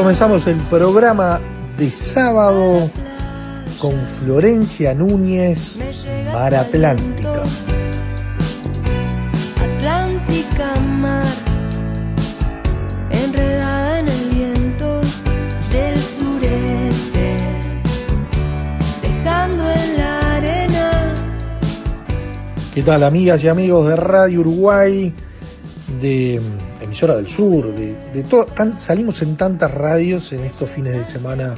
Comenzamos el programa de sábado con Florencia Núñez, Mar Atlántica. Atlántica mar, enredada en el viento del sureste, dejando en la arena ¿Qué tal amigas y amigos de Radio Uruguay, de emisora del sur, de, de salimos en tantas radios en estos fines de semana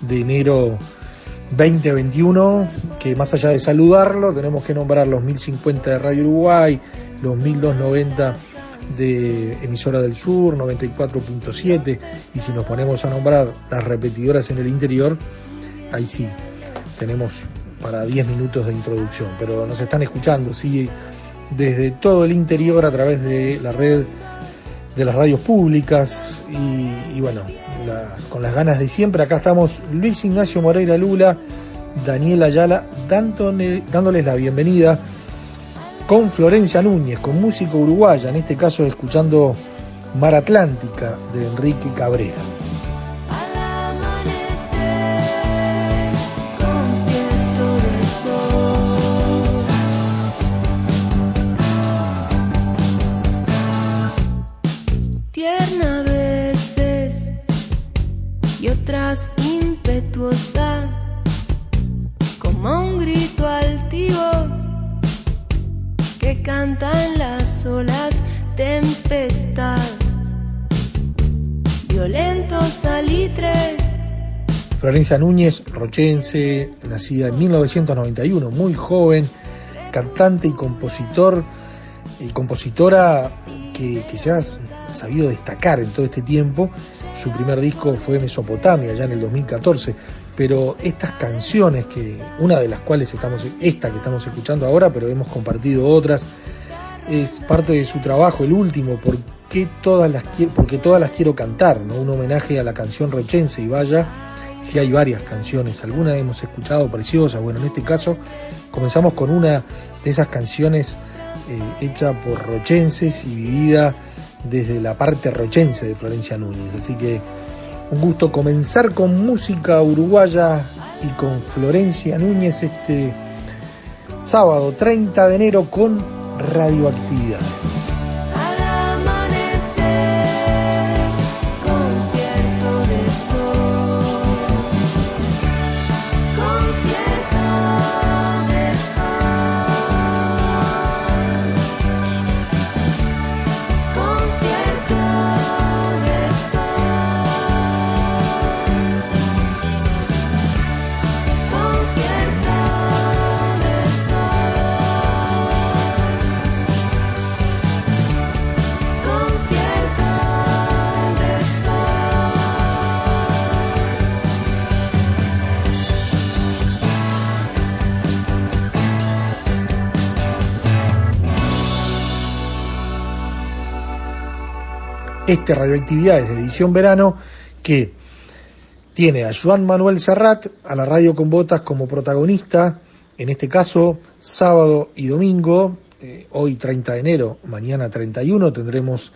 de enero 2021, que más allá de saludarlo, tenemos que nombrar los 1050 de Radio Uruguay, los 1290 de emisora del sur, 94.7, y si nos ponemos a nombrar las repetidoras en el interior, ahí sí, tenemos para 10 minutos de introducción, pero nos están escuchando, sí, desde todo el interior a través de la red de las radios públicas y, y bueno, las- con las ganas de siempre, acá estamos Luis Ignacio Moreira Lula, Daniel Ayala, dándole- dándoles la bienvenida con Florencia Núñez, con música uruguaya, en este caso escuchando Mar Atlántica de Enrique Cabrera. Florencia Núñez, rochense, nacida en 1991, muy joven, cantante y compositor, y compositora que, que se ha sabido destacar en todo este tiempo. Su primer disco fue Mesopotamia, ya en el 2014, pero estas canciones, que una de las cuales estamos, esta que estamos escuchando ahora, pero hemos compartido otras, es parte de su trabajo, el último, ¿por qué todas las porque todas las quiero cantar, ¿no? un homenaje a la canción rochense y vaya, si hay varias canciones, algunas hemos escuchado preciosas, bueno, en este caso comenzamos con una de esas canciones eh, hecha por rochenses y vivida desde la parte rochense de Florencia Núñez, así que un gusto comenzar con música uruguaya y con Florencia Núñez este sábado 30 de enero con radioactividades. Este Radioactividades de edición verano que tiene a Joan Manuel Serrat, a la radio con botas como protagonista, en este caso sábado y domingo, eh, hoy 30 de enero, mañana 31, tendremos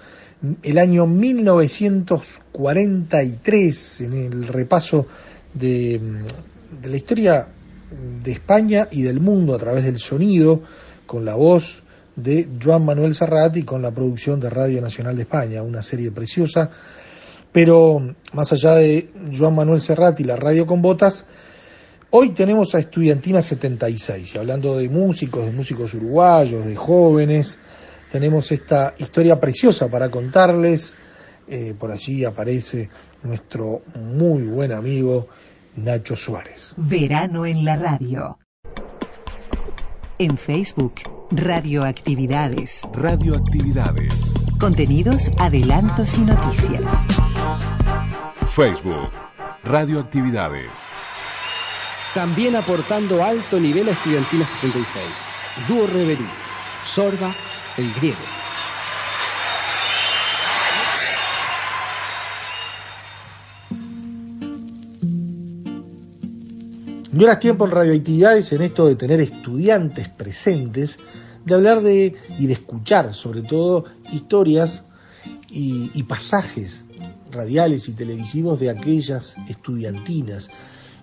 el año 1943 en el repaso de, de la historia de España y del mundo a través del sonido, con la voz de Joan Manuel Serrat y con la producción de Radio Nacional de España, una serie preciosa. Pero más allá de Joan Manuel Serrat y la radio con botas, hoy tenemos a Estudiantina 76, y hablando de músicos, de músicos uruguayos, de jóvenes, tenemos esta historia preciosa para contarles. Eh, por allí aparece nuestro muy buen amigo Nacho Suárez. Verano en la radio. En Facebook, Radioactividades. Radioactividades. Contenidos, adelantos y noticias. Facebook, Radioactividades. También aportando alto nivel a Estudiantina 76. Dúo Reverí, Sorba, el griego. Ahora es tiempo en radioactividades, en esto de tener estudiantes presentes, de hablar de y de escuchar sobre todo historias y, y pasajes radiales y televisivos de aquellas estudiantinas,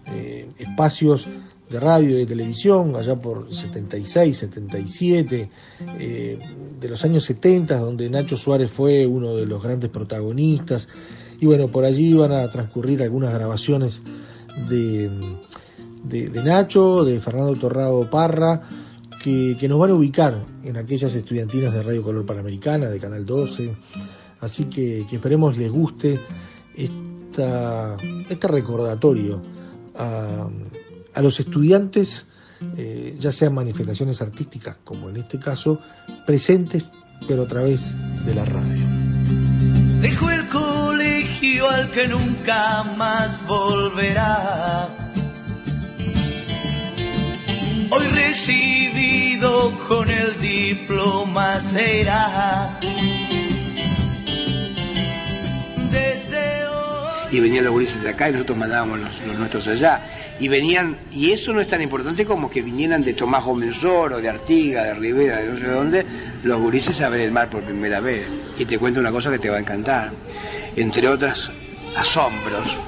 eh, espacios de radio y de televisión, allá por 76, 77, eh, de los años 70, donde Nacho Suárez fue uno de los grandes protagonistas, y bueno, por allí iban a transcurrir algunas grabaciones de de, Nacho, de Fernando Torrado Parra, que, nos van a ubicar en aquellas estudiantinas de Radio Color Panamericana, de Canal 12. Así que, que esperemos les guste esta, este recordatorio a, a los estudiantes, eh, ya sean manifestaciones artísticas, como en este caso, presentes, pero a través de la radio. Dejo el colegio al que nunca más volverá recibido con el diploma será. Desde hoy... Y venían los gurises de acá y nosotros mandábamos los, nuestros allá. Y venían, y eso no es tan importante como que vinieran de Tomás Gómez Oro, de Artiga, de Rivera, de no sé dónde, los gurises a ver el mar por primera vez. Y te cuento una cosa que te va a encantar. Entre otras asombros,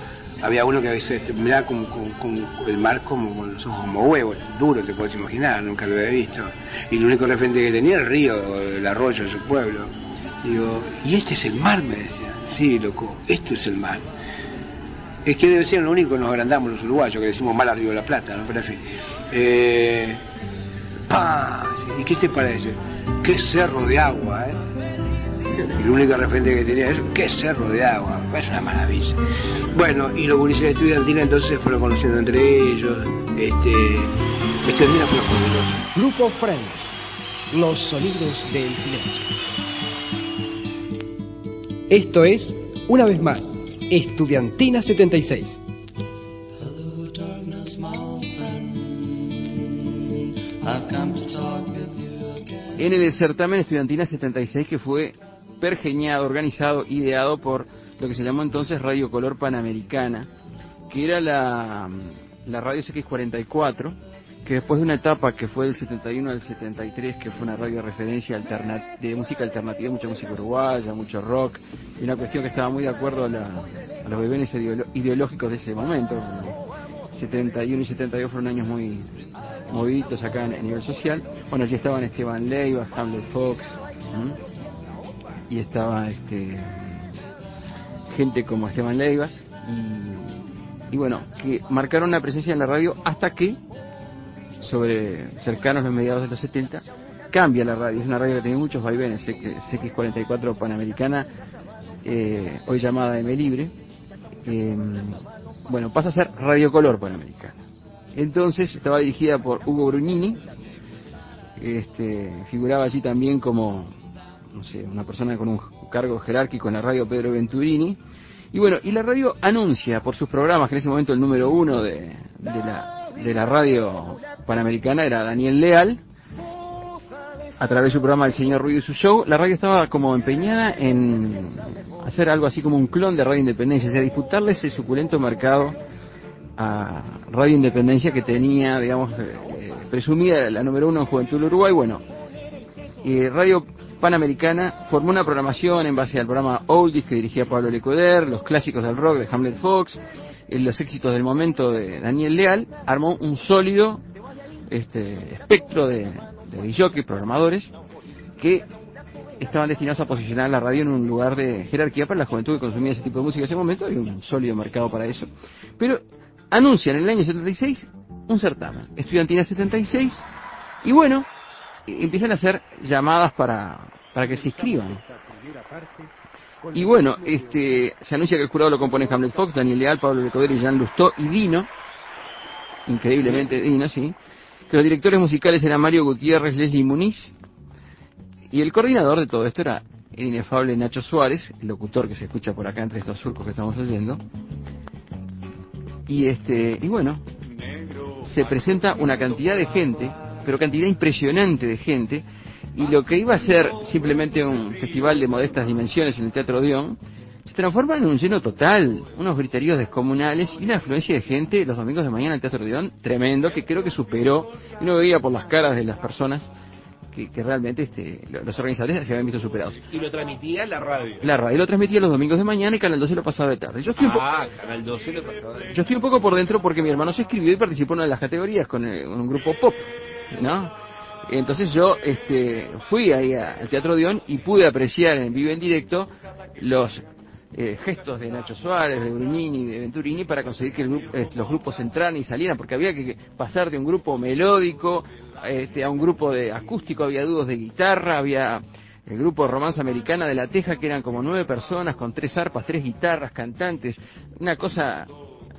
había uno que a veces miraba con, con, el mar como con los ojos como huevos, duro te puedes imaginar, nunca lo había visto. Y el único referente que tenía era el río, el arroyo de su pueblo. Digo, ¿y este es el mar? me decía. Sí, loco, este es el mar. Es que debe ser lo único que nos agrandamos los uruguayos, que decimos mal al Río de la Plata, ¿no? Pero en fin. Eh, ¡pah! ¿Y qué te parece? ¡Qué cerro de agua, eh! El único referente que tenía es qué cerro de agua, es una maravilla. Bueno, y los gurises de estudiantina entonces se fueron conociendo entre ellos, este, estudiantina fue fabuloso. Grupo Friends, los sonidos del silencio. Esto es, una vez más, Estudiantina 76. Hello, darkness, my old friend. I've come to talk with you again. En el certamen Estudiantina 76 que fue pergeñado, organizado, ideado por lo que se llamó entonces Radio Color Panamericana, que era la, la radio CX44, que después de una etapa que fue del 71 al 73, que fue una radio de referencia de música alternativa, mucha música uruguaya, mucho rock, y una cuestión que estaba muy de acuerdo a, la, a los bebés ideológicos de ese momento. 71 y 72 fueron años muy moviditos acá a nivel social. Bueno, allí estaban Esteban Leiva, Hamlet Fox. Y estaba este gente como Esteban Leivas y, y, bueno, que marcaron una presencia en la radio hasta que, sobre cercanos los mediados de los 70, cambia la radio. Es una radio que tiene muchos vaivenes, CX44 Panamericana, eh, hoy llamada M Libre, eh, bueno, pasa a ser Radio Color Panamericana. Entonces estaba dirigida por Hugo Brugnini, este, figuraba allí también como no sé, una persona con un cargo jerárquico en la radio Pedro Venturini. Y bueno, y la radio anuncia por sus programas, que en ese momento el número uno de, la, de la radio panamericana era Daniel Leal, a través de su programa El Señor Ruido y su show, la radio estaba como empeñada en hacer algo así como un clon de Radio Independencia, o sea, disputarle ese suculento mercado a Radio Independencia que tenía, digamos, eh, presumida la número uno en Juventud del Uruguay. Bueno, eh, Radio Panamericana formó una programación en base al programa Oldies que dirigía Pablo Lecoder, los clásicos del rock de Hamlet Fox, eh, los éxitos del momento de Daniel Leal, armó un sólido este, espectro de, de programadores, que estaban destinados a posicionar la radio en un lugar de jerarquía para la juventud que consumía ese tipo de música en ese momento, hay un sólido mercado para eso. Pero anuncian en el año 76 un certamen, Estudiantina 76, y bueno, empiezan a hacer llamadas para, para que se inscriban. Y bueno, este, se anuncia que el jurado lo compone Hamlet Fox, Daniel Leal, Pablo Lecoder y Jean Lustó y Dino, increíblemente Dino, sí, que los directores musicales eran Mario Gutiérrez, Leslie Muniz, y el coordinador de todo esto era el inefable Nacho Suárez, el locutor que se escucha por acá entre estos surcos que estamos oyendo, Y este, y bueno, se presenta una cantidad de gente, pero cantidad impresionante de gente, y lo que iba a ser simplemente un festival de modestas dimensiones en el Teatro Dion, se transforma en un lleno total, unos griteríos descomunales y una afluencia de gente los domingos de mañana en el Teatro Dion tremendo, que creo que superó, y uno veía por las caras de las personas que, que realmente este, lo- los organizadores se habían visto superados. Y lo transmitía la radio. La radio lo transmitía los domingos de mañana y Canal 12 lo pasaba de tarde. Yo estoy Ah, Canal 12 lo pasaba. de- yo estoy un poco por dentro porque mi hermano se escribió y participó en una de las categorías con eh, un grupo pop, ¿no? Entonces yo este, fui ahí al Teatro Dion y pude apreciar en vivo en directo los eh, gestos de Nacho Suárez, de Brunini, de Venturini para conseguir que el grupo- eh, los grupos entraran y salieran, porque había que pasar de un grupo melódico este, a un grupo de acústico, había dúos de guitarra, había el grupo Romanza Americana de La Teja, que eran como nueve personas con tres arpas, tres guitarras, cantantes, una cosa,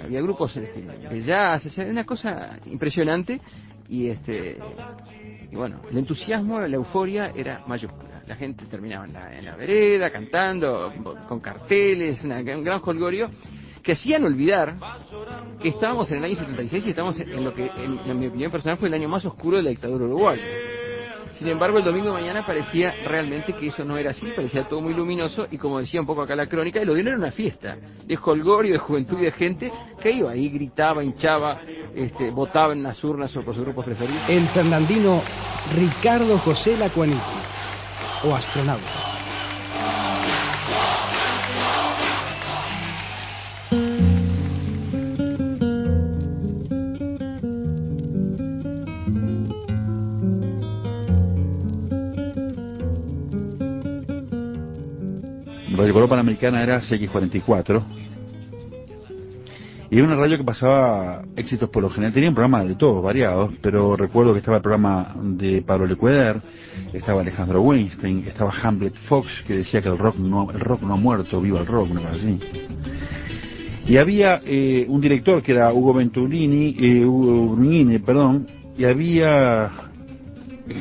había grupos este, de jazz, una cosa impresionante y este y bueno, el entusiasmo, la euforia era mayúscula. La gente terminaba en la, en la vereda cantando, con carteles, una- un gran holgorio que hacían olvidar que estábamos en el año 76 y estamos en lo que, en, en mi opinión personal, fue el año más oscuro de la dictadura uruguaya. Sin embargo, el domingo mañana parecía realmente que eso no era así, parecía todo muy luminoso y como decía un poco acá la crónica, el Odeón era una fiesta de holgorio, de juventud y de gente que iba ahí, gritaba, hinchaba, este, votaba en las urnas o por sus grupos preferidos. El fernandino Ricardo José Lacuaniti, o astronauta. Radio Color Panamericana era CX44. Y era una radio que pasaba éxitos por lo general. Tenía un programa de todos, variados, pero recuerdo que estaba el programa de Pablo Lecueder, estaba Alejandro Weinstein, estaba Hamlet Fox, que decía que el rock no, el rock no ha muerto, viva el rock, una cosa así. Y había eh, un director que era Hugo Venturini, eh, Hugo perdón, y había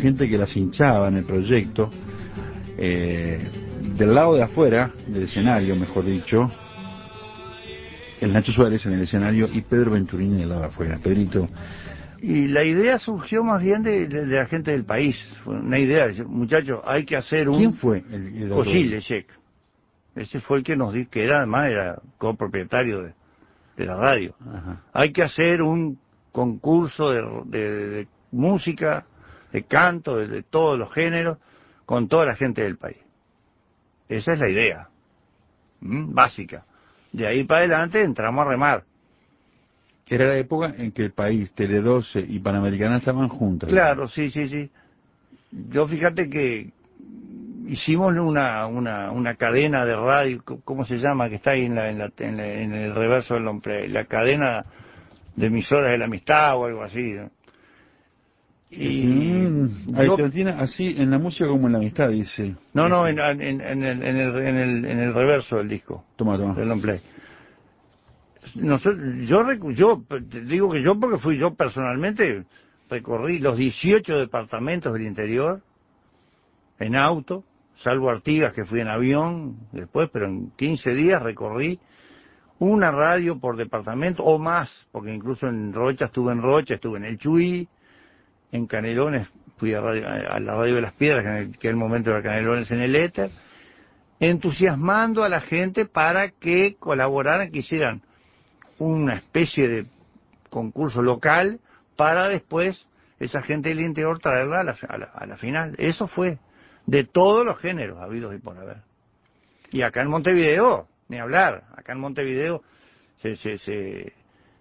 gente que las hinchaba en el proyecto. Eh, del lado de afuera, del escenario, mejor dicho, el Nacho Suárez en el escenario y Pedro Venturini del lado de afuera. Pedrito, Y la idea surgió más bien de, de- de la gente del país. Fue una idea, muchachos, hay que hacer un... ¿quién fue el, el. Ese fue el que nos dijo, que era además era copropietario de, de la radio. Ajá. Hay que hacer un concurso de, música, de canto, de todos los géneros, con toda la gente del país. Esa es la idea, básica. De ahí para adelante entramos a remar. Era la época en que el país, Tele 12 y Panamericana estaban juntas. Claro, sí, sí, sí. Yo fíjate que hicimos una, una, una cadena de radio, ¿cómo se llama? Que está ahí en, la, en, la- en la- en el reverso del nombre, la cadena de emisoras de la amistad o algo así. ¿no? Y Mm, tiene así en la música como en la amistad, dice. no, no, en, en, en el, en, el, en, el, en el reverso del disco, Toma, toma. del long play. Nosotros, yo, recu- yo digo que yo porque fui yo personalmente, recorrí los 18 departamentos del interior en auto, salvo Artigas que fui en avión después, pero en 15 días recorrí una radio por departamento o más, porque incluso en Rocha estuve en Rocha, estuve en el Chuy, en Canelones fui a, radio- a la radio de las piedras, que en el, que en el momento era Canelones en el éter, entusiasmando a la gente para que colaboraran, que hicieran una especie de concurso local para después esa gente del interior traerla a la, a la- a la final. Eso fue de todos los géneros habidos y por haber. Y acá en Montevideo, ni hablar, acá en Montevideo se, se, se,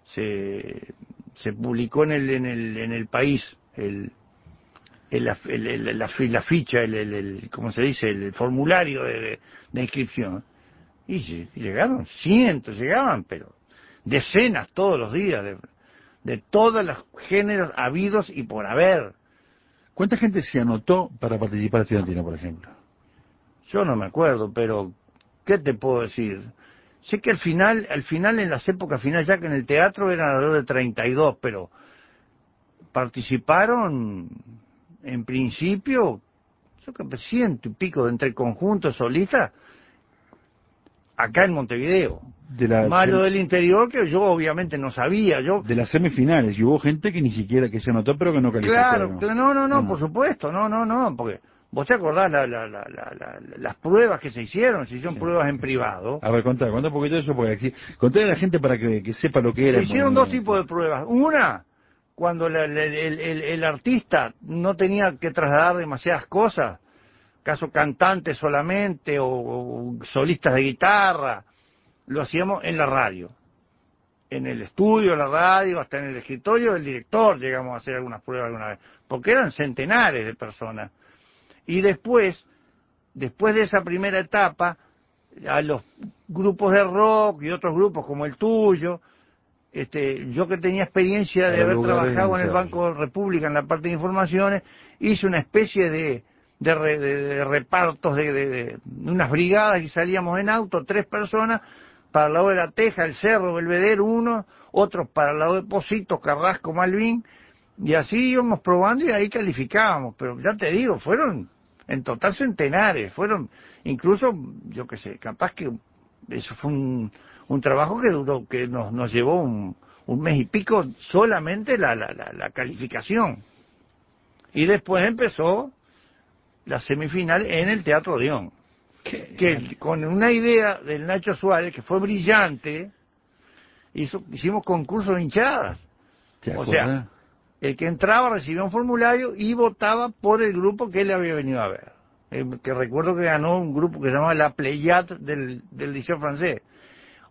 se, se publicó en el, en el, en el país el, el, la, la ficha, el, el, el- ¿cómo se dice? El, formulario de, inscripción. Y lle- llegaron cientos, llegaban, pero decenas todos los días, de, de todos los géneros habidos y por haber. ¿Cuánta gente se anotó para participar estudiantina, por ejemplo? Yo no me acuerdo, pero ¿qué te puedo decir? Sé que al final, al final en las épocas finales, ya que en el teatro eran alrededor de 32, pero participaron en principio, yo creo que ciento y pico de entre conjuntos solistas, acá en Montevideo. De la, del interior que yo obviamente no sabía. Yo de las semifinales, y hubo gente que ni siquiera que se anotó, pero que no calificó. Claro, ¿no? claro, no, no, no, por supuesto, no, no, no, porque vos te acordás la, la, la, la- la- las pruebas que se hicieron, se hicieron pruebas en privado. A ver, contá, contá un poquito de eso, porque aquí, contale a la gente para que, que sepa lo que era. Se hicieron dos tipos de pruebas. Una, cuando la- el, artista no tenía que trasladar demasiadas cosas, caso cantantes solamente o, o solistas de guitarra, lo hacíamos en la radio. En el estudio, la radio, hasta en el escritorio del director llegamos a hacer algunas pruebas alguna vez, porque eran centenares de personas. Y después, después de esa primera etapa, a los grupos de rock y otros grupos como el tuyo, este, yo que tenía experiencia de haber trabajado en el de Banco República en la parte de informaciones, hice una especie de, de, re- de- de repartos de, de- de unas brigadas y salíamos en auto, tres personas, para el lado de la Teja, el Cerro, Belvedere, uno, otros para el lado de Positos, Carrasco, Malvin, y así íbamos probando y ahí calificábamos, pero ya te digo, fueron en total centenares, fueron incluso, yo qué sé, capaz que eso fue un, un trabajo que duró, que nos, nos llevó un, un mes y pico solamente la, la, la, la calificación. Y después empezó la semifinal en el Teatro Odeón, que con una idea del Nacho Suárez, que fue brillante, hizo, hicimos concursos de hinchadas. ¿Te O sea, el que entraba recibía un formulario y votaba por el grupo que él había venido a ver. Eh, que recuerdo que ganó un grupo que se llamaba La Pléiade del, del Liceo Francés.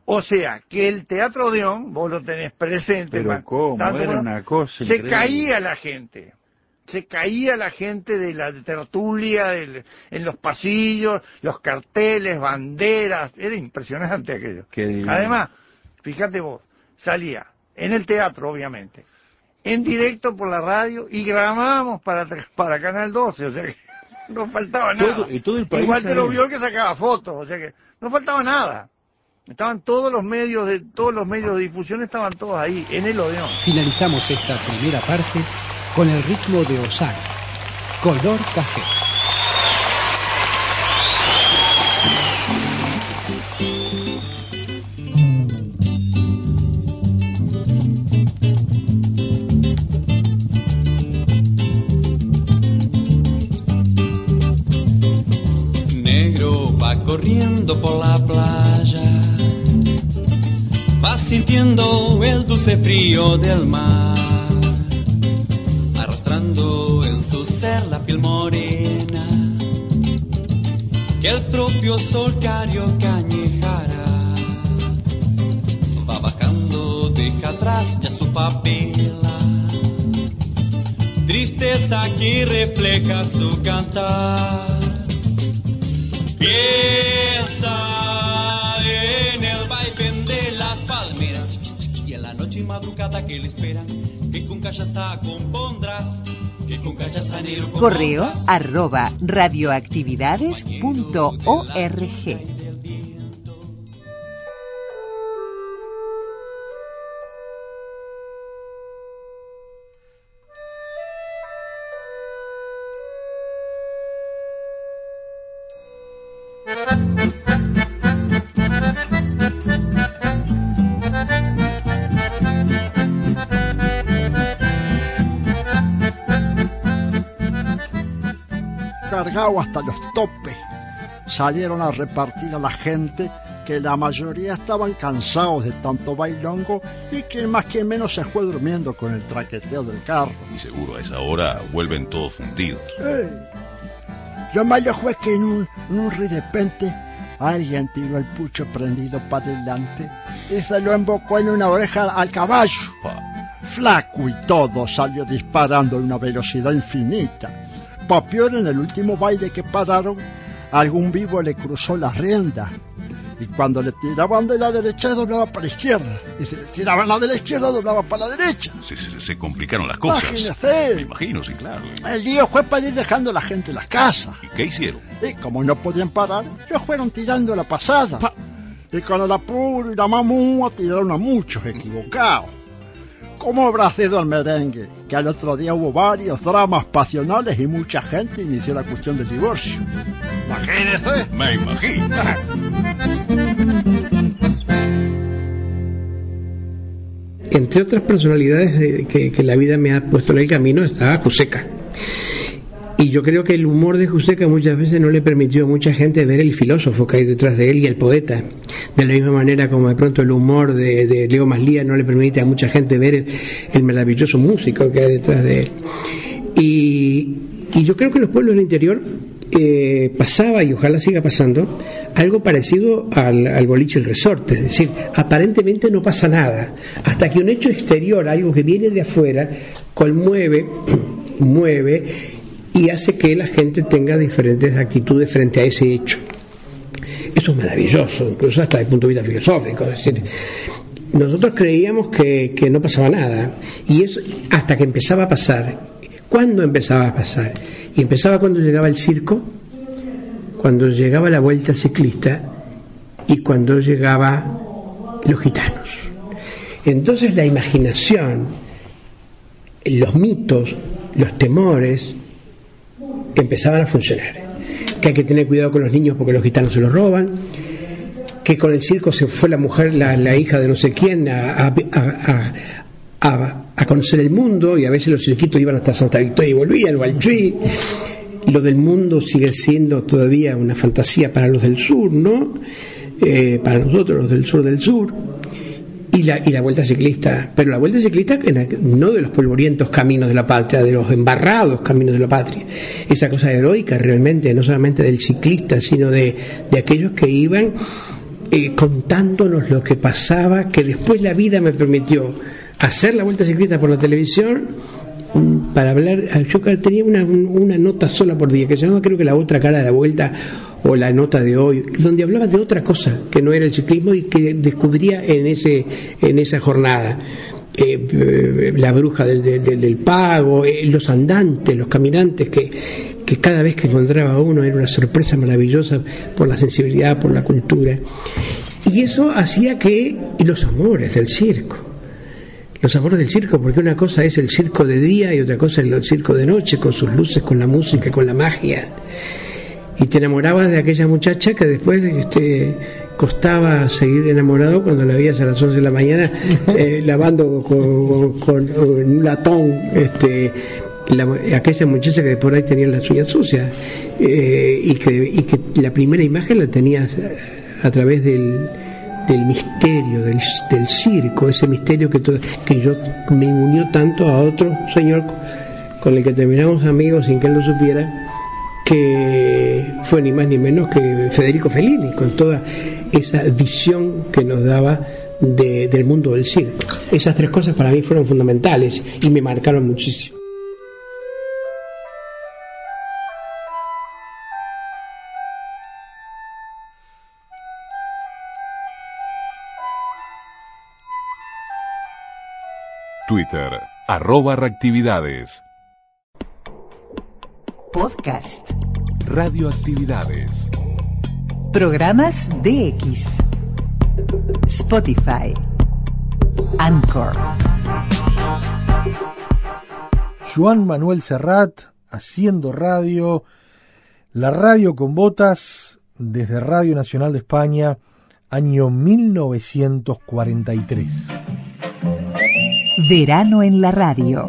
O sea, que el Teatro Odeón, vos lo tenés presente, Pero man, cómo, tanto era como- una cosa se increíble. caía la gente. Se caía la gente de la tertulia, del- en los pasillos, los carteles, banderas, era impresionante aquello. Además, fíjate vos, salía en el teatro, obviamente, en directo por la radio y grabábamos para, para Canal 12, o sea que no faltaba nada. Todo- y todo el país Igual te lo vio que sacaba fotos, o sea que no faltaba nada. Estaban todos los medios de todos los medios de difusión estaban todos ahí en el Odeón. Finalizamos esta primera parte con el ritmo de Osana, color café. Negro va corriendo por la playa, sintiendo el dulce frío del mar, arrastrando en su ser la piel morena, que el propio sol carioca añejara. Va bajando, deja atrás ya su papela, tristeza que refleja su cantar. Y noche madrugada que le esperan, que con callaza compondrás, que con negro Correo arroba radioactividades.org. hasta los topes. Salieron a repartir a la gente que la mayoría estaban cansados de tanto bailongo y que más que menos se fue durmiendo con el traqueteo del carro. Y seguro a esa hora vuelven todos fundidos. Lo malo fue que en un, en un repente alguien tiró el pucho prendido para adelante y se lo embocó en una oreja al caballo. Flaco y todo salió disparando a una velocidad infinita. Pa' peor, en el último baile que pararon, algún vivo le cruzó la rienda. Y cuando le tiraban de la derecha, doblaba para la izquierda. Y si le tiraban la de la izquierda, doblaba para la derecha. Se, se- se complicaron las cosas. Imagínese. Me imagino, sí, claro. El lío fue para ir dejando a la gente en las casas. ¿Y qué hicieron? Y como no podían parar, ellos fueron tirando la pasada. Y con el apuro y la mamúa tiraron a muchos equivocados. ¿Cómo habrá sido el merengue? Que al otro día hubo varios dramas pasionales y mucha gente inició la cuestión del divorcio. Imagínese. Me imagino. Entre otras personalidades de- que, que la vida me ha puesto en el camino estaba Juseca. Y yo creo que el humor de Juseca muchas veces no le permitió a mucha gente ver el filósofo que hay detrás de él y el poeta. De la misma manera como de pronto el humor de, Leo Maslía no le permite a mucha gente ver el, maravilloso músico que hay detrás de él. Y, y yo creo que los pueblos del interior eh, pasaba, y ojalá siga pasando, algo parecido al, al boliche el resorte. Es decir, aparentemente no pasa nada, hasta que un hecho exterior, algo que viene de afuera, conmueve, mueve y hace que la gente tenga diferentes actitudes frente a ese hecho. Eso es maravilloso, incluso hasta el punto de vista filosófico. Es decir, nosotros creíamos que, que no pasaba nada, y es hasta que empezaba a pasar. ¿Cuándo empezaba a pasar? Y empezaba cuando llegaba el circo, cuando llegaba la vuelta ciclista y cuando llegaba los gitanos. Entonces la imaginación, los mitos, los temores empezaban a funcionar. Que hay que tener cuidado con los niños porque los gitanos se los roban, que con el circo se fue la mujer, la, hija de no sé quién, a- a conocer el mundo y a veces los cirquitos iban hasta Santa Victoria y volvían, o al Chuy. Lo del mundo sigue siendo todavía una fantasía para los del sur, ¿no? Eh, para nosotros, los del sur del sur. Y la, y la vuelta ciclista, pero la vuelta ciclista no de los polvorientos caminos de la patria, de los embarrados caminos de la patria. Esa cosa heroica realmente, no solamente del ciclista, sino de, de aquellos que iban eh, contándonos lo que pasaba, que después la vida me permitió hacer la vuelta ciclista por la televisión mm, para hablar, yo ca- tenía una, una nota sola por día que se llamaba creo que la otra cara de la vuelta o la nota de hoy, donde hablaba de otra cosa que no era el ciclismo y que descubría en ese en esa jornada. Eh, eh, la bruja del, del- del- pago, eh, los andantes, los caminantes que, que cada vez que encontraba uno era una sorpresa maravillosa por la sensibilidad, por la cultura. Y eso hacía que los amores del circo, los amores del circo, porque una cosa es el circo de día y otra cosa es el circo de noche, con sus luces, con la música, con la magia. Y te enamorabas de aquella muchacha que después este, costaba seguir enamorado cuando la veías a las 11 de la mañana eh, lavando con, con- con un latón este, la- aquella muchacha que por ahí tenía las uñas sucias eh, y, que, y que la primera imagen la tenías a través del, del misterio del, del circo, ese misterio que, to- que yo me unió tanto a otro señor con el que terminamos amigos sin que él lo supiera, que fue ni más ni menos que Federico Fellini, con toda esa visión que nos daba de- del mundo del circo. Esas tres cosas para mí fueron fundamentales y me marcaron muchísimo. Twitter, arroba reactividades. Podcast. Radioactividades. Programas DX. Spotify. Anchor. Juan Manuel Serrat haciendo radio, la radio con botas desde Radio Nacional de España, año 1943. Verano en la radio.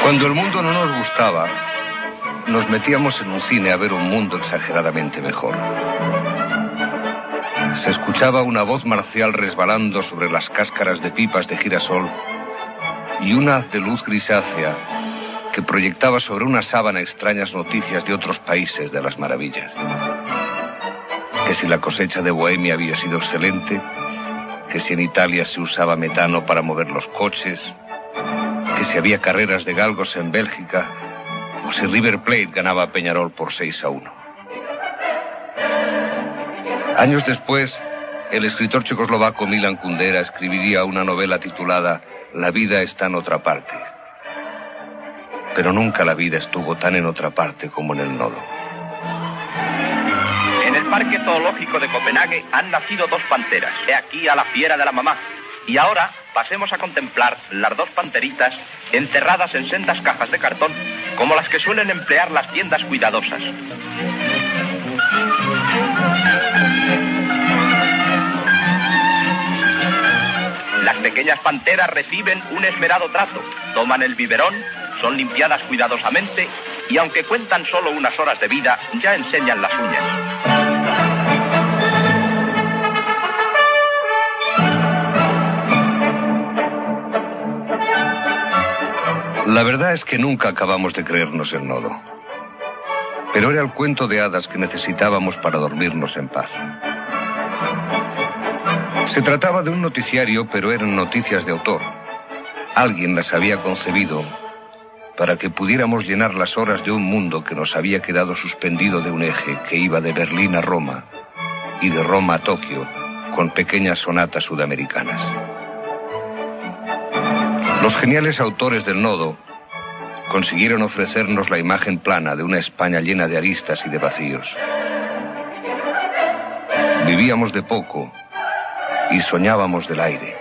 Cuando el mundo no nos gustaba, nos metíamos en un cine a ver un mundo exageradamente mejor. Se escuchaba una voz marcial resbalando sobre las cáscaras de pipas de girasol y una haz de luz grisácea que proyectaba sobre una sábana extrañas noticias de otros países de las maravillas. Que si la cosecha de Bohemia había sido excelente, que si en Italia se usaba metano para mover los coches, que si había carreras de galgos en Bélgica, si River Plate ganaba Peñarol por 6 a 1. Años después, el escritor checoslovaco Milan Kundera escribiría una novela titulada La vida está en otra parte. Pero nunca la vida estuvo tan en otra parte como en el nodo. En el Parque Zoológico de Copenhague han nacido dos panteras. He aquí a la fiera de la mamá. Y ahora pasemos a contemplar las dos panteritas encerradas en sendas cajas de cartón, como las que suelen emplear las tiendas cuidadosas. Las pequeñas panteras reciben un esmerado trato, toman el biberón, son limpiadas cuidadosamente y aunque cuentan solo unas horas de vida, ya enseñan las uñas. La verdad es que nunca acabamos de creernos el nodo. Pero era el cuento de hadas que necesitábamos para dormirnos en paz. Se trataba de un noticiario, pero eran noticias de autor. Alguien las había concebido para que pudiéramos llenar las horas de un mundo que nos había quedado suspendido de un eje que iba de Berlín a Roma y de Roma a Tokio con pequeñas sonatas sudamericanas. Los geniales autores del nodo consiguieron ofrecernos la imagen plana de una España llena de aristas y de vacíos. Vivíamos de poco y soñábamos del aire.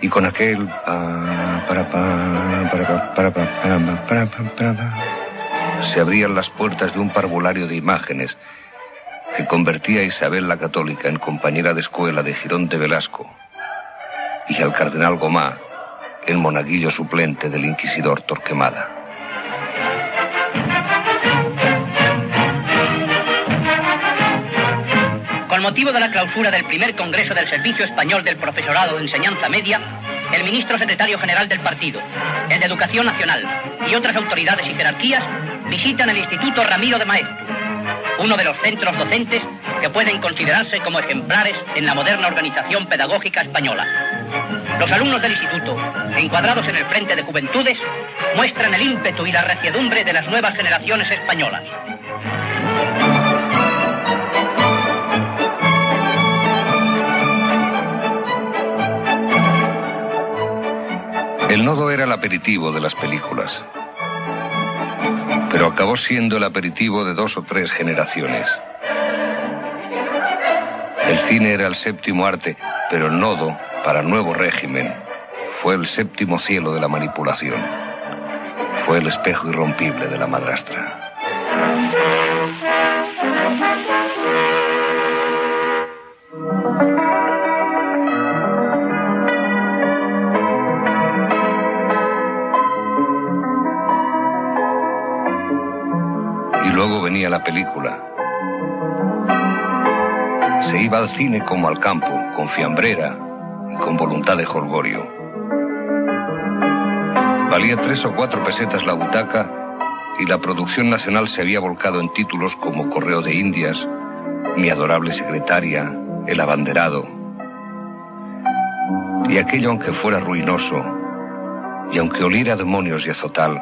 Y con aquel... se abrían las puertas de un parvulario de imágenes que convertía a Isabel la Católica en compañera de escuela de Girón de Velasco y al cardenal Gomá en monaguillo suplente del inquisidor Torquemada. Con motivo de la clausura del primer Congreso del Servicio Español del Profesorado de Enseñanza Media, el ministro secretario general del partido, el de Educación Nacional y otras autoridades y jerarquías visitan el Instituto Ramiro de Maeztu, uno de los centros docentes que pueden considerarse como ejemplares en la moderna organización pedagógica española. Los alumnos del instituto, encuadrados en el Frente de Juventudes, muestran el ímpetu y la reciedumbre de las nuevas generaciones españolas. El nodo era el aperitivo de las películas, pero acabó siendo el aperitivo de dos o tres generaciones. El cine era el séptimo arte, pero el nodo, para el nuevo régimen, fue el séptimo cielo de la manipulación. Fue el espejo irrompible de la madrastra. Y luego venía la película. Se iba al cine como al campo, con fiambrera con voluntad de jolgorio. Valía tres o cuatro pesetas la butaca y la producción nacional se había volcado en títulos como Correo de Indias, Mi adorable secretaria, El abanderado. Y aquello, aunque fuera ruinoso, y aunque oliera demonios y azotal,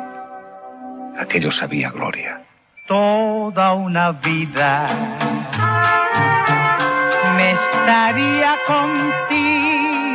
aquello sabía gloria. toda una vida me estaría contigo.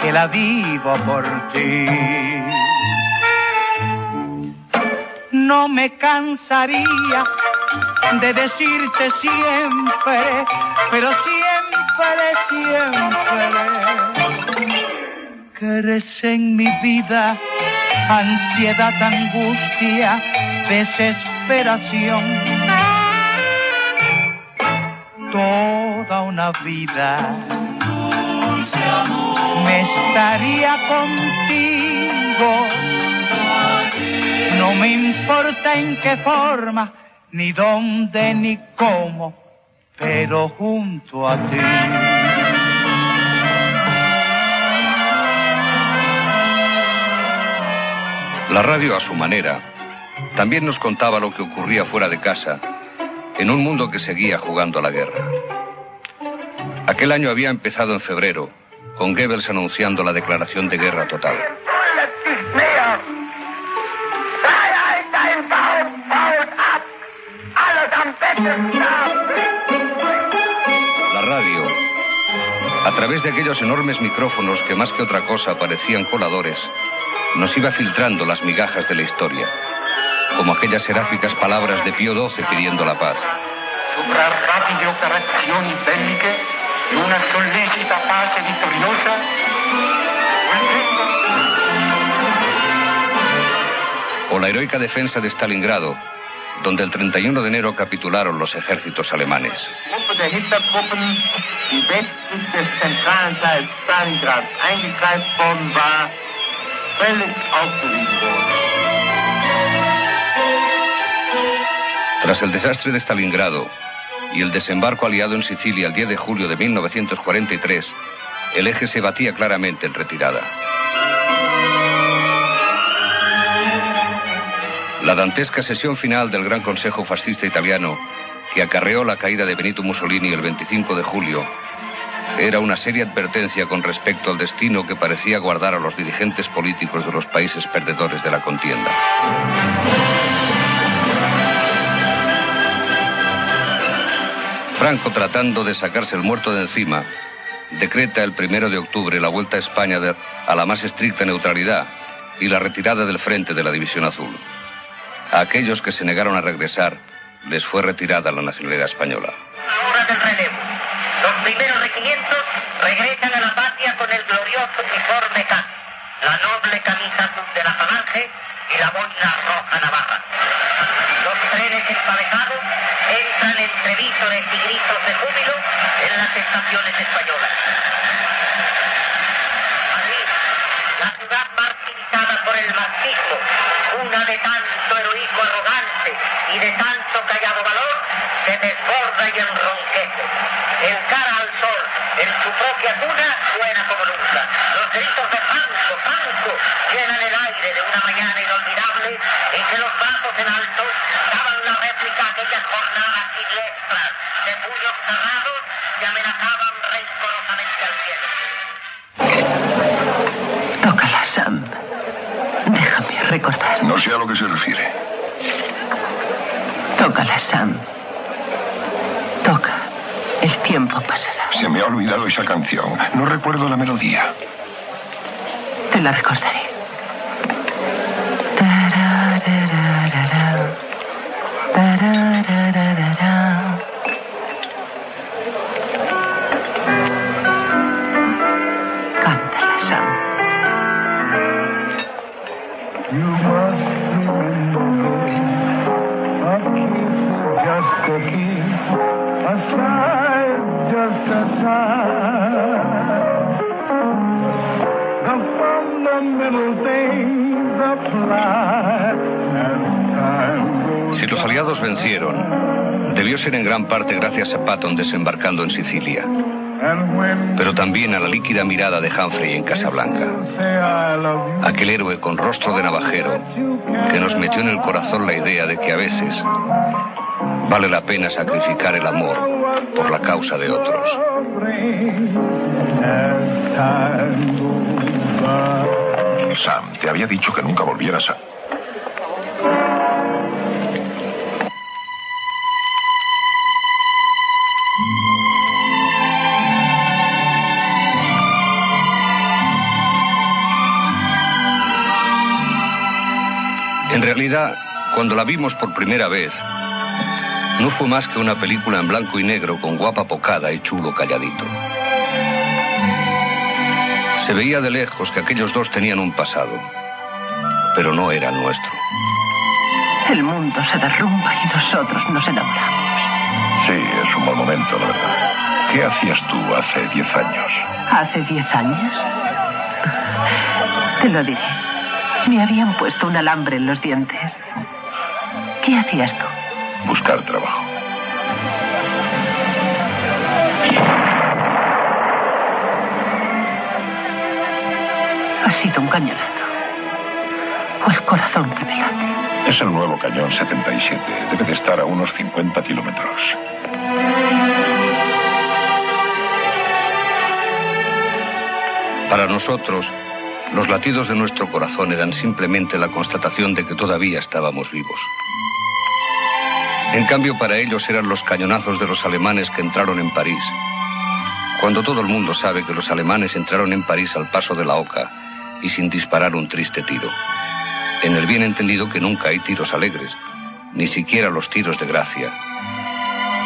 que la vivo por ti. no me cansaría de decirte siempre, pero siempre, siempre, que eres en mi vida ansiedad, angustia, desesperación. Toda una vida me estaría contigo. No me importa en qué forma, ni dónde, ni cómo, pero junto a ti. La radio a su manera también nos contaba lo que ocurría fuera de casa, en un mundo que seguía jugando a la guerra. Aquel año había empezado en febrero, con Goebbels anunciando la declaración de guerra total. La radio, a través de aquellos enormes micrófonos que más que otra cosa parecían coladores, nos iba filtrando las migajas de la historia, como aquellas seráficas palabras de Pío XII pidiendo la paz. Una sollecita pace vittoriosa. O la heroica defensa de Stalingrado, donde el 31 de enero capitularon los ejércitos alemanes. Tras el desastre de Stalingrado y el desembarco aliado en Sicilia el 10 de julio de 1943, el eje se batía claramente en retirada. La dantesca sesión final del Gran Consejo Fascista Italiano, que acarreó la caída de Benito Mussolini el 25 de julio, era una seria advertencia con respecto al destino que parecía guardar a los dirigentes políticos de los países perdedores de la contienda. Franco, tratando de sacarse el muerto de encima, decreta el primero de octubre la vuelta a España a la más estricta neutralidad y la retirada del frente de la División Azul. A aquellos que se negaron a regresar les fue retirada la nacionalidad española. hora del relevo. Los primeros regimientos regresan a la patria con el glorioso uniforme K, la noble camisa azul de la falange y la boina roja navarra. Los trenes empavejados entran entre vítores y gritos de júbilo en las estaciones españolas. Madrid, la ciudad martirizada por el marxismo, una de tanto heroísmo arrogante y de tanto callado valor, se desborda y enronquece. El cara al sol, en su propia cuna, suena como nunca. Los gritos de Franco, Franco, llenan el aire de una mañana inolvidable en que los brazos en alto daban una réplica a aquellas jornadas siniestras de puños cerrados que amenazaban rencorosamente al cielo. Tócala, Sam. Déjame recordar. No sé a lo que se refiere. Tócala, Sam. Toca. El tiempo pasará. Se me ha olvidado esa canción. No recuerdo la melodía. Te la recordaré. Gran parte gracias a Patton desembarcando en Sicilia, pero también a la líquida mirada de Humphrey en Casablanca. Aquel héroe con rostro de navajero que nos metió en el corazón la idea de que a veces vale la pena sacrificar el amor por la causa de otros. Sam, te había dicho que nunca volvieras a... realidad, cuando la vimos por primera vez, no fue más que una película en blanco y negro con guapa pocada y chulo calladito. Se veía de lejos que aquellos dos tenían un pasado, pero no era nuestro. El mundo se derrumba y nosotros nos enamoramos. Sí, es un buen momento, la verdad. ¿Qué hacías tú hace diez años? ¿Hace diez años? Te lo diré. Me habían puesto un alambre en los dientes. ¿Qué hacías tú? Buscar trabajo. Ha sido un cañonazo. O el corazón que me late. Es el nuevo cañón 77. Debe de estar a unos 50 kilómetros. Para nosotros, los latidos de nuestro corazón eran simplemente la constatación de que todavía estábamos vivos. En cambio, para ellos eran los cañonazos de los alemanes que entraron en París. Cuando todo el mundo sabe que los alemanes entraron en París al paso de la Oca y sin disparar un triste tiro. En el bien entendido que nunca hay tiros alegres, ni siquiera los tiros de gracia.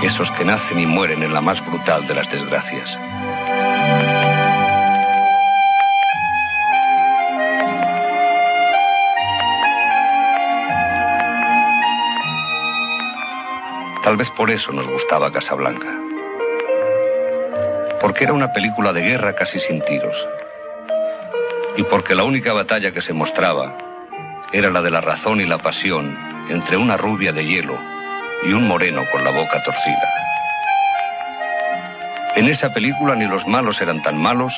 Esos que nacen y mueren en la más brutal de las desgracias. Tal vez por eso nos gustaba Casablanca. Porque era una película de guerra casi sin tiros. Y porque la única batalla que se mostraba era la de la razón y la pasión entre una rubia de hielo y un moreno con la boca torcida. En esa película ni los malos eran tan malos,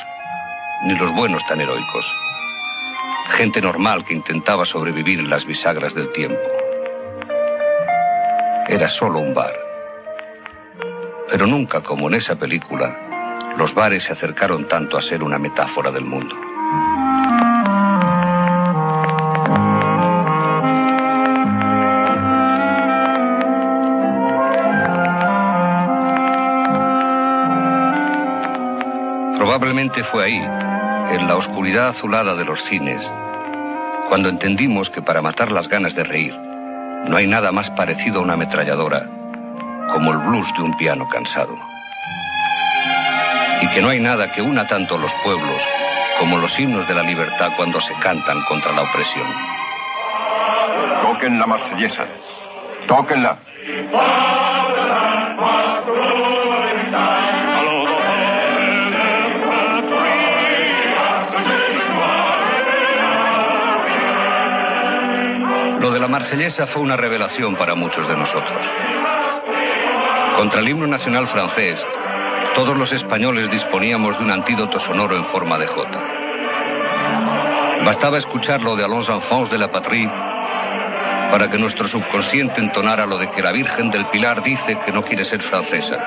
ni los buenos tan heroicos. Gente normal que intentaba sobrevivir en las bisagras del tiempo era solo un bar. Pero nunca como en esa película, los bares se acercaron tanto a ser una metáfora del mundo. Probablemente fue ahí, en la oscuridad azulada de los cines, cuando entendimos que para matar las ganas de reír, no hay nada más parecido a una ametralladora como el blues de un piano cansado. Y que no hay nada que una tanto los pueblos como los himnos de la libertad cuando se cantan contra la opresión. Toquen la marsellesa. Tóquenla. La marsellesa fue una revelación para muchos de nosotros. Contra el himno nacional francés, todos los españoles disponíamos de un antídoto sonoro en forma de jota. Bastaba escucharlo de a los enfants de la patrie para que nuestro subconsciente entonara lo de que la Virgen del Pilar dice que no quiere ser francesa.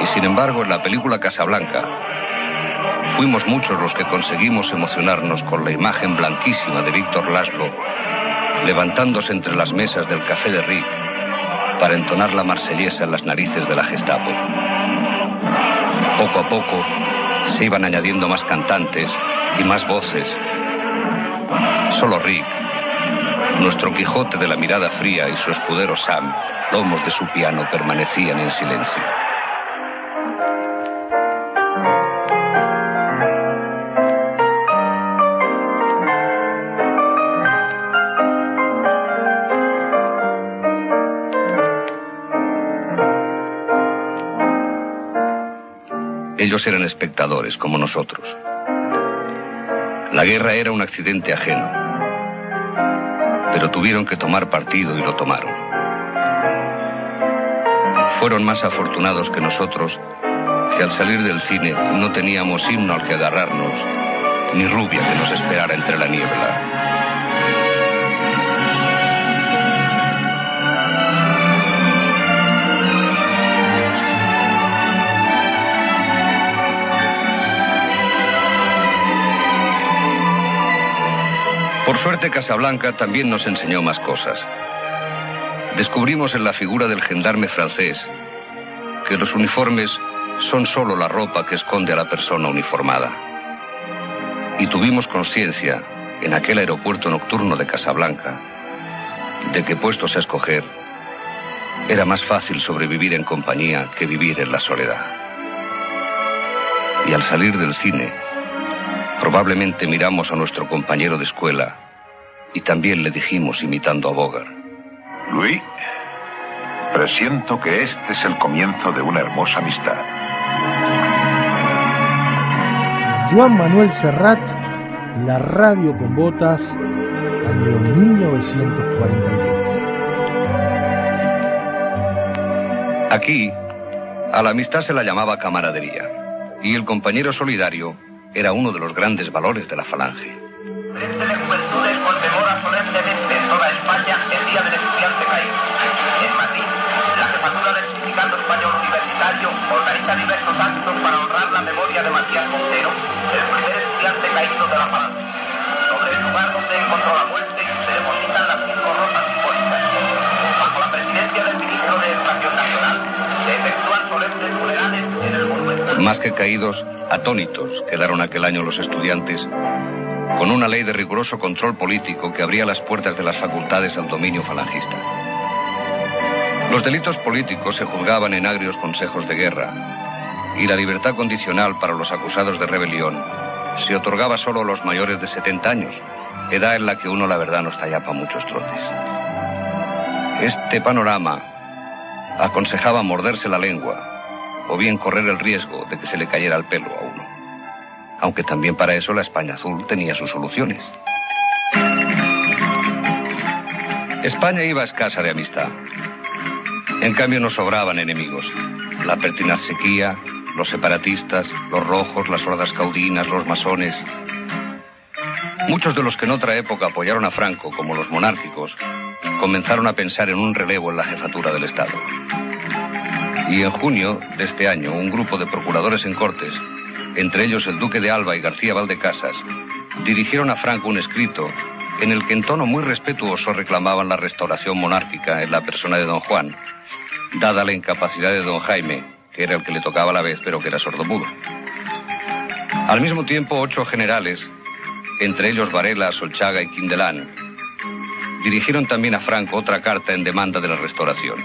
Y sin embargo, en la película Casablanca, fuimos muchos los que conseguimos emocionarnos con la imagen blanquísima de Víctor Laszlo levantándose entre las mesas del café de Rick para entonar la marsellesa en las narices de la Gestapo. Poco a poco se iban añadiendo más cantantes y más voces. Solo Rick, nuestro Quijote de la mirada fría y su escudero Sam, lomos de su piano, permanecían en silencio. Ellos eran espectadores, como nosotros. La guerra era un accidente ajeno, pero tuvieron que tomar partido y lo tomaron. Fueron más afortunados que nosotros, que al salir del cine no teníamos himno al que agarrarnos, ni rubia que nos esperara entre la niebla. Suerte, Casablanca también nos enseñó más cosas. Descubrimos en la figura del gendarme francés que los uniformes son solo la ropa que esconde a la persona uniformada. Y tuvimos conciencia, en aquel aeropuerto nocturno de Casablanca, de que puestos a escoger, era más fácil sobrevivir en compañía que vivir en la soledad. Y al salir del cine, probablemente miramos a nuestro compañero de escuela y también le dijimos imitando a Bogart. Luis, presiento que este es el comienzo de una hermosa amistad. Juan Manuel Serrat, La Radio con Botas, año 1943. Aquí, a la amistad se la llamaba camaradería, y el compañero solidario era uno de los grandes valores de la falange. Solemnemente en toda España el Día del Estudiante Caído. En Madrid, la jefatura del Sindicato Español Universitario organiza diversos actos para honrar la memoria de Matías Montero, el primer estudiante caído de la falange. Sobre el lugar donde encontró la muerte se depositan las cinco rosas simbólicas. Bajo la presidencia del ministro de Educación Nacional, se efectúan solemnes funerales en el monumento. Más que caídos, atónitos quedaron aquel año los estudiantes con una ley de riguroso control político que abría las puertas de las facultades al dominio falangista. Los delitos políticos se juzgaban en agrios consejos de guerra y la libertad condicional para los acusados de rebelión se otorgaba solo a los mayores de 70 años, edad en la que uno la verdad no está ya para muchos trotes. Este panorama aconsejaba morderse la lengua o bien correr el riesgo de que se le cayera el pelo a uno. Aunque también para eso la España azul tenía sus soluciones. España iba escasa de amistad. En cambio nos sobraban enemigos. La pertinaz sequía, los separatistas, los rojos, las hordas caudinas, los masones. Muchos de los que en otra época apoyaron a Franco, como los monárquicos, comenzaron a pensar en un relevo en la jefatura del Estado. Y en junio de este año, un grupo de procuradores en Cortes, entre ellos el duque de Alba y García Valdecasas, dirigieron a Franco un escrito en el que en tono muy respetuoso reclamaban la restauración monárquica en la persona de don Juan, dada la incapacidad de don Jaime, que era el que le tocaba a la vez, pero que era sordomudo. Al mismo tiempo, ocho generales, entre ellos Varela, Solchaga y Quindelán, dirigieron también a Franco otra carta en demanda de la restauración.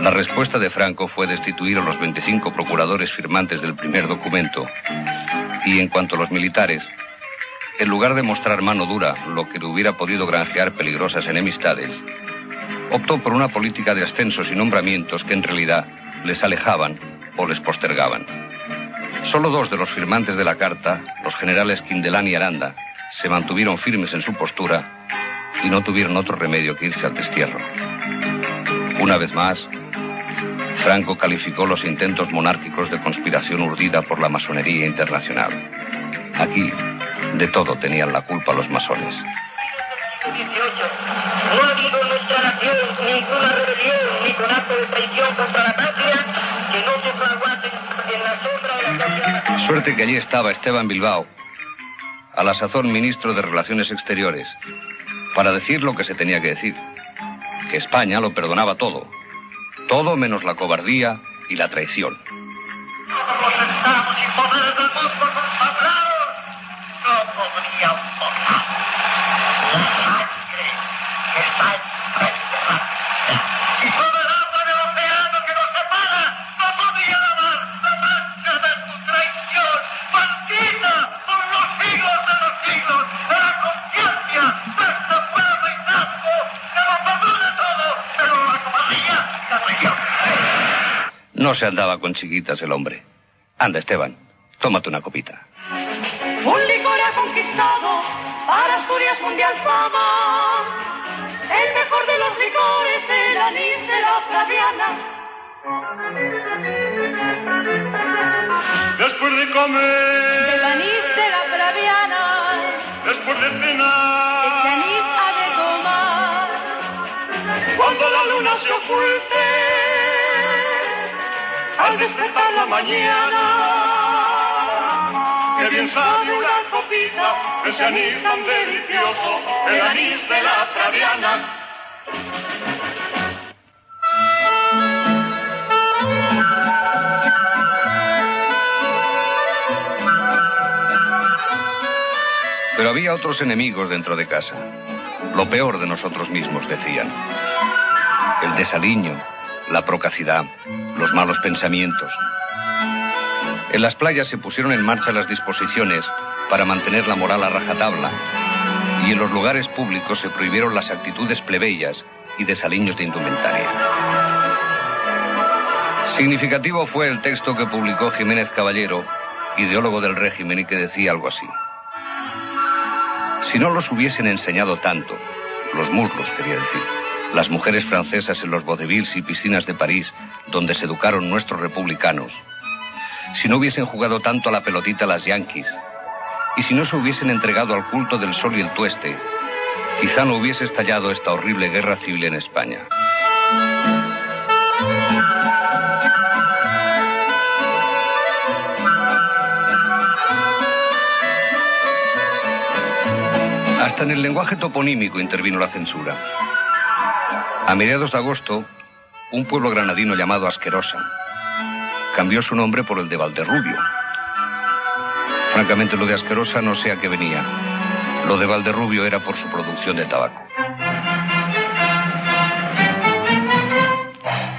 La respuesta de Franco fue destituir a los 25 procuradores firmantes del primer documento y en cuanto a los militares, en lugar de mostrar mano dura, lo que hubiera podido granjear peligrosas enemistades, optó por una política de ascensos y nombramientos que en realidad les alejaban o les postergaban. Solo dos de los firmantes de la carta, los generales Quindelán y Aranda, se mantuvieron firmes en su postura y no tuvieron otro remedio que irse al destierro. Una vez más, Franco calificó los intentos monárquicos de conspiración urdida por la masonería internacional. Aquí, de todo tenían la culpa los masones. 18. No ha habido en nuestra nación ninguna rebelión ni conato de traición contra la patria que no se fraguase en la sombra de la. Suerte que allí estaba Esteban Bilbao, a la sazón ministro de Relaciones Exteriores, para decir lo que se tenía que decir, que España lo perdonaba todo, todo menos la cobardía y la traición. No se andaba con chiquitas el hombre. Anda, Esteban, tómate una copita. Un licor ha conquistado para Asturias mundial fama. El mejor de los licores, el anís de la Flaviana. Después de comer, El anís de la Flaviana. después de cenar, Ese anís ha de tomar. cuando la luna se oculte, al despertar la mañana, que bien sabe una copita de ese anís tan delicioso, el anís de la Flaviana. Pero había otros enemigos dentro de casa. lo peor de nosotros mismos, decían. El desaliño, la procacidad, los malos pensamientos. En las playas se pusieron en marcha las disposiciones para mantener la moral a rajatabla y en los lugares públicos se prohibieron las actitudes plebeyas y desaliños de indumentaria. Significativo fue el texto que publicó Jiménez Caballero, ideólogo del régimen, y que decía algo así. Si no los hubiesen enseñado tanto, los muslos quería decir, las mujeres francesas en los vodevils y piscinas de París, donde se educaron nuestros republicanos, si no hubiesen jugado tanto a la pelotita las yanquis, y si no se hubiesen entregado al culto del sol y el tueste, quizá no hubiese estallado esta horrible guerra civil en España. Hasta en el lenguaje toponímico intervino la censura. A mediados de agosto, un pueblo granadino llamado Asquerosa cambió su nombre por el de Valderrubio. Francamente, lo de Asquerosa no sé a qué venía. Lo de Valderrubio era por su producción de tabaco.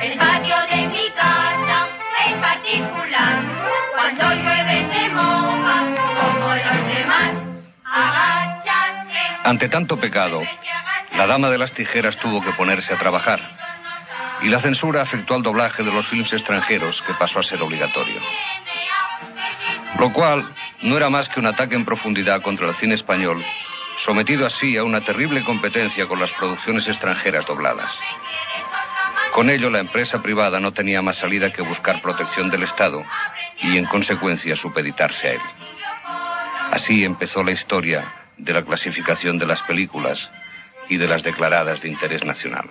El patio de mi casa es particular. Cuando llueve se moja como los demás. Ante tanto pecado, la dama de las tijeras tuvo que ponerse a trabajar y la censura afectó al doblaje de los films extranjeros que pasó a ser obligatorio. Lo cual no era más que un ataque en profundidad contra el cine español, sometido así a una terrible competencia con las producciones extranjeras dobladas. Con ello, la empresa privada no tenía más salida que buscar protección del Estado y, en consecuencia, supeditarse a él. Así empezó la historia de la clasificación de las películas y de las declaradas de interés nacional.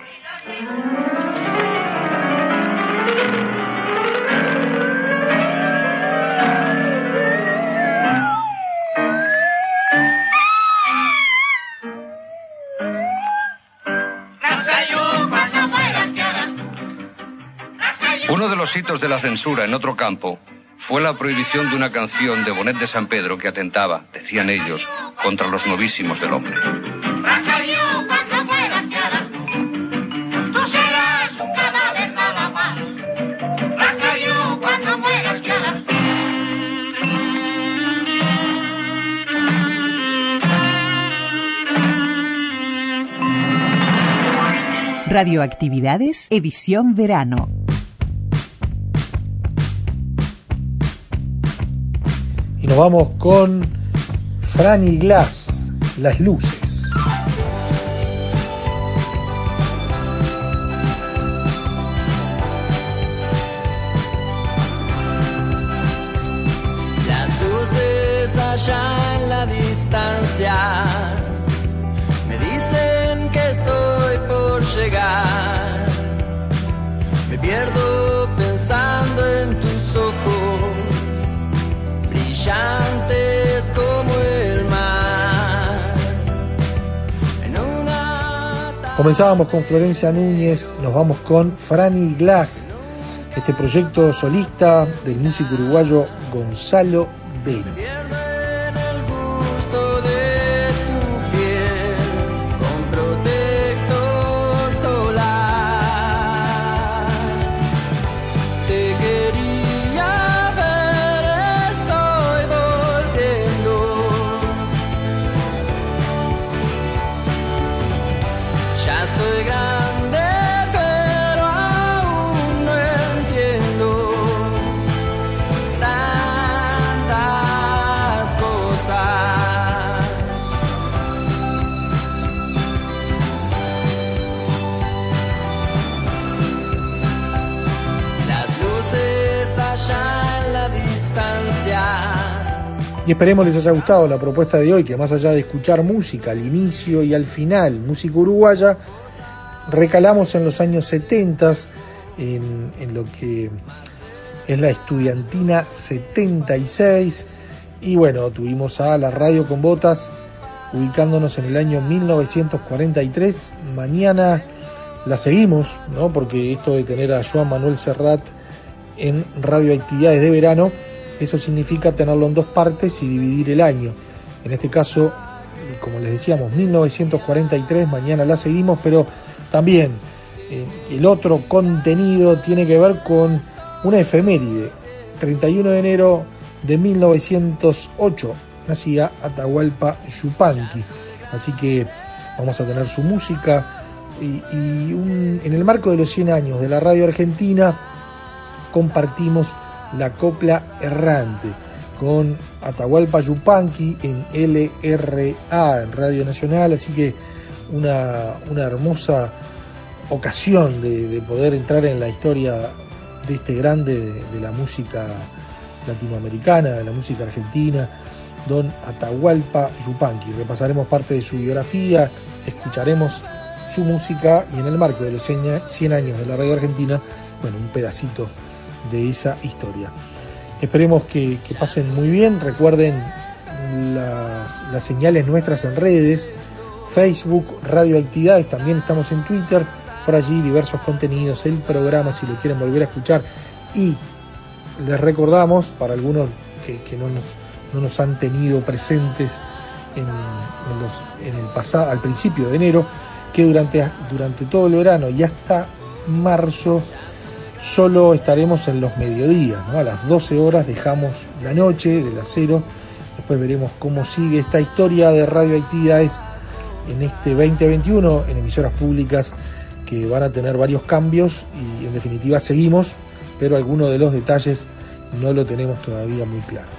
Uno de los hitos de la censura en otro campo fue la prohibición de una canción de Bonet de San Pedro que atentaba, decían ellos, contra los novísimos del hombre. Radioactividades, edición verano. Y nos vamos con Franny Glass, Las Luces. Las luces allá en la distancia llegar. Me pierdo pensando en tus ojos, brillantes como el mar. En una Comenzábamos con Florencia Núñez, nos vamos con Franny Glass, este proyecto solista del músico uruguayo Gonzalo Vélez. Y esperemos les haya gustado la propuesta de hoy, que más allá de escuchar música al inicio y al final, música uruguaya, recalamos en los años 70 en, en lo que es la estudiantina 76 y bueno, tuvimos a la radio con botas ubicándonos en el año 1943. Mañana la seguimos, ¿no? Porque esto de tener a Joan Manuel Serrat en radioactividades de verano, eso significa tenerlo en dos partes y dividir el año. En este caso, como les decíamos, 1943, mañana la seguimos, pero también eh, el otro contenido tiene que ver con una efeméride. 31 de enero de 1908 nacía Atahualpa Yupanqui. Así que vamos a tener su música y, y un- en el marco de los 100 años de la radio argentina compartimos la copla errante con Atahualpa Yupanqui en LRA, en Radio Nacional, así que una, hermosa ocasión de, de poder entrar en la historia de este grande de, de la música latinoamericana, de la música argentina, don Atahualpa Yupanqui. Repasaremos parte de su biografía, escucharemos su música y en el marco de los 100 100 años de la radio argentina, bueno, un pedacito de esa historia. Esperemos que, pasen muy bien, recuerden las, señales nuestras en redes, Facebook, Radioactividades, también estamos en Twitter, por allí diversos contenidos, el programa si lo quieren volver a escuchar. Y les recordamos, para algunos que, no, nos, no nos han tenido presentes en, en el pasado, al principio de enero, que durante, durante todo el verano y hasta marzo solo estaremos en los mediodías, ¿no? a las 12 horas dejamos la noche de las cero, después veremos cómo sigue esta historia de radioactividades en este 2021 en emisoras públicas que van a tener varios cambios y en definitiva seguimos, pero algunos de los detalles no lo tenemos todavía muy claro.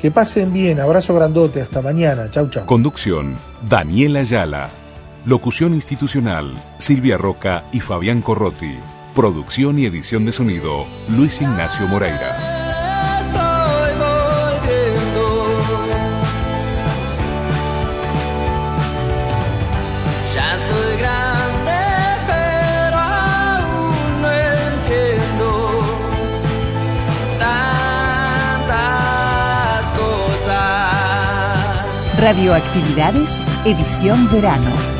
Que pasen bien, abrazo grandote, hasta mañana, chau chau. Conducción, Daniela Ayala. Locución institucional, Silvia Roca y Fabián Corrotti. Producción y edición de sonido, Luis Ignacio Moreira. Estoy volviendo. Ya estoy grande, pero aún no entiendo tantas cosas. Radioactividades, edición verano.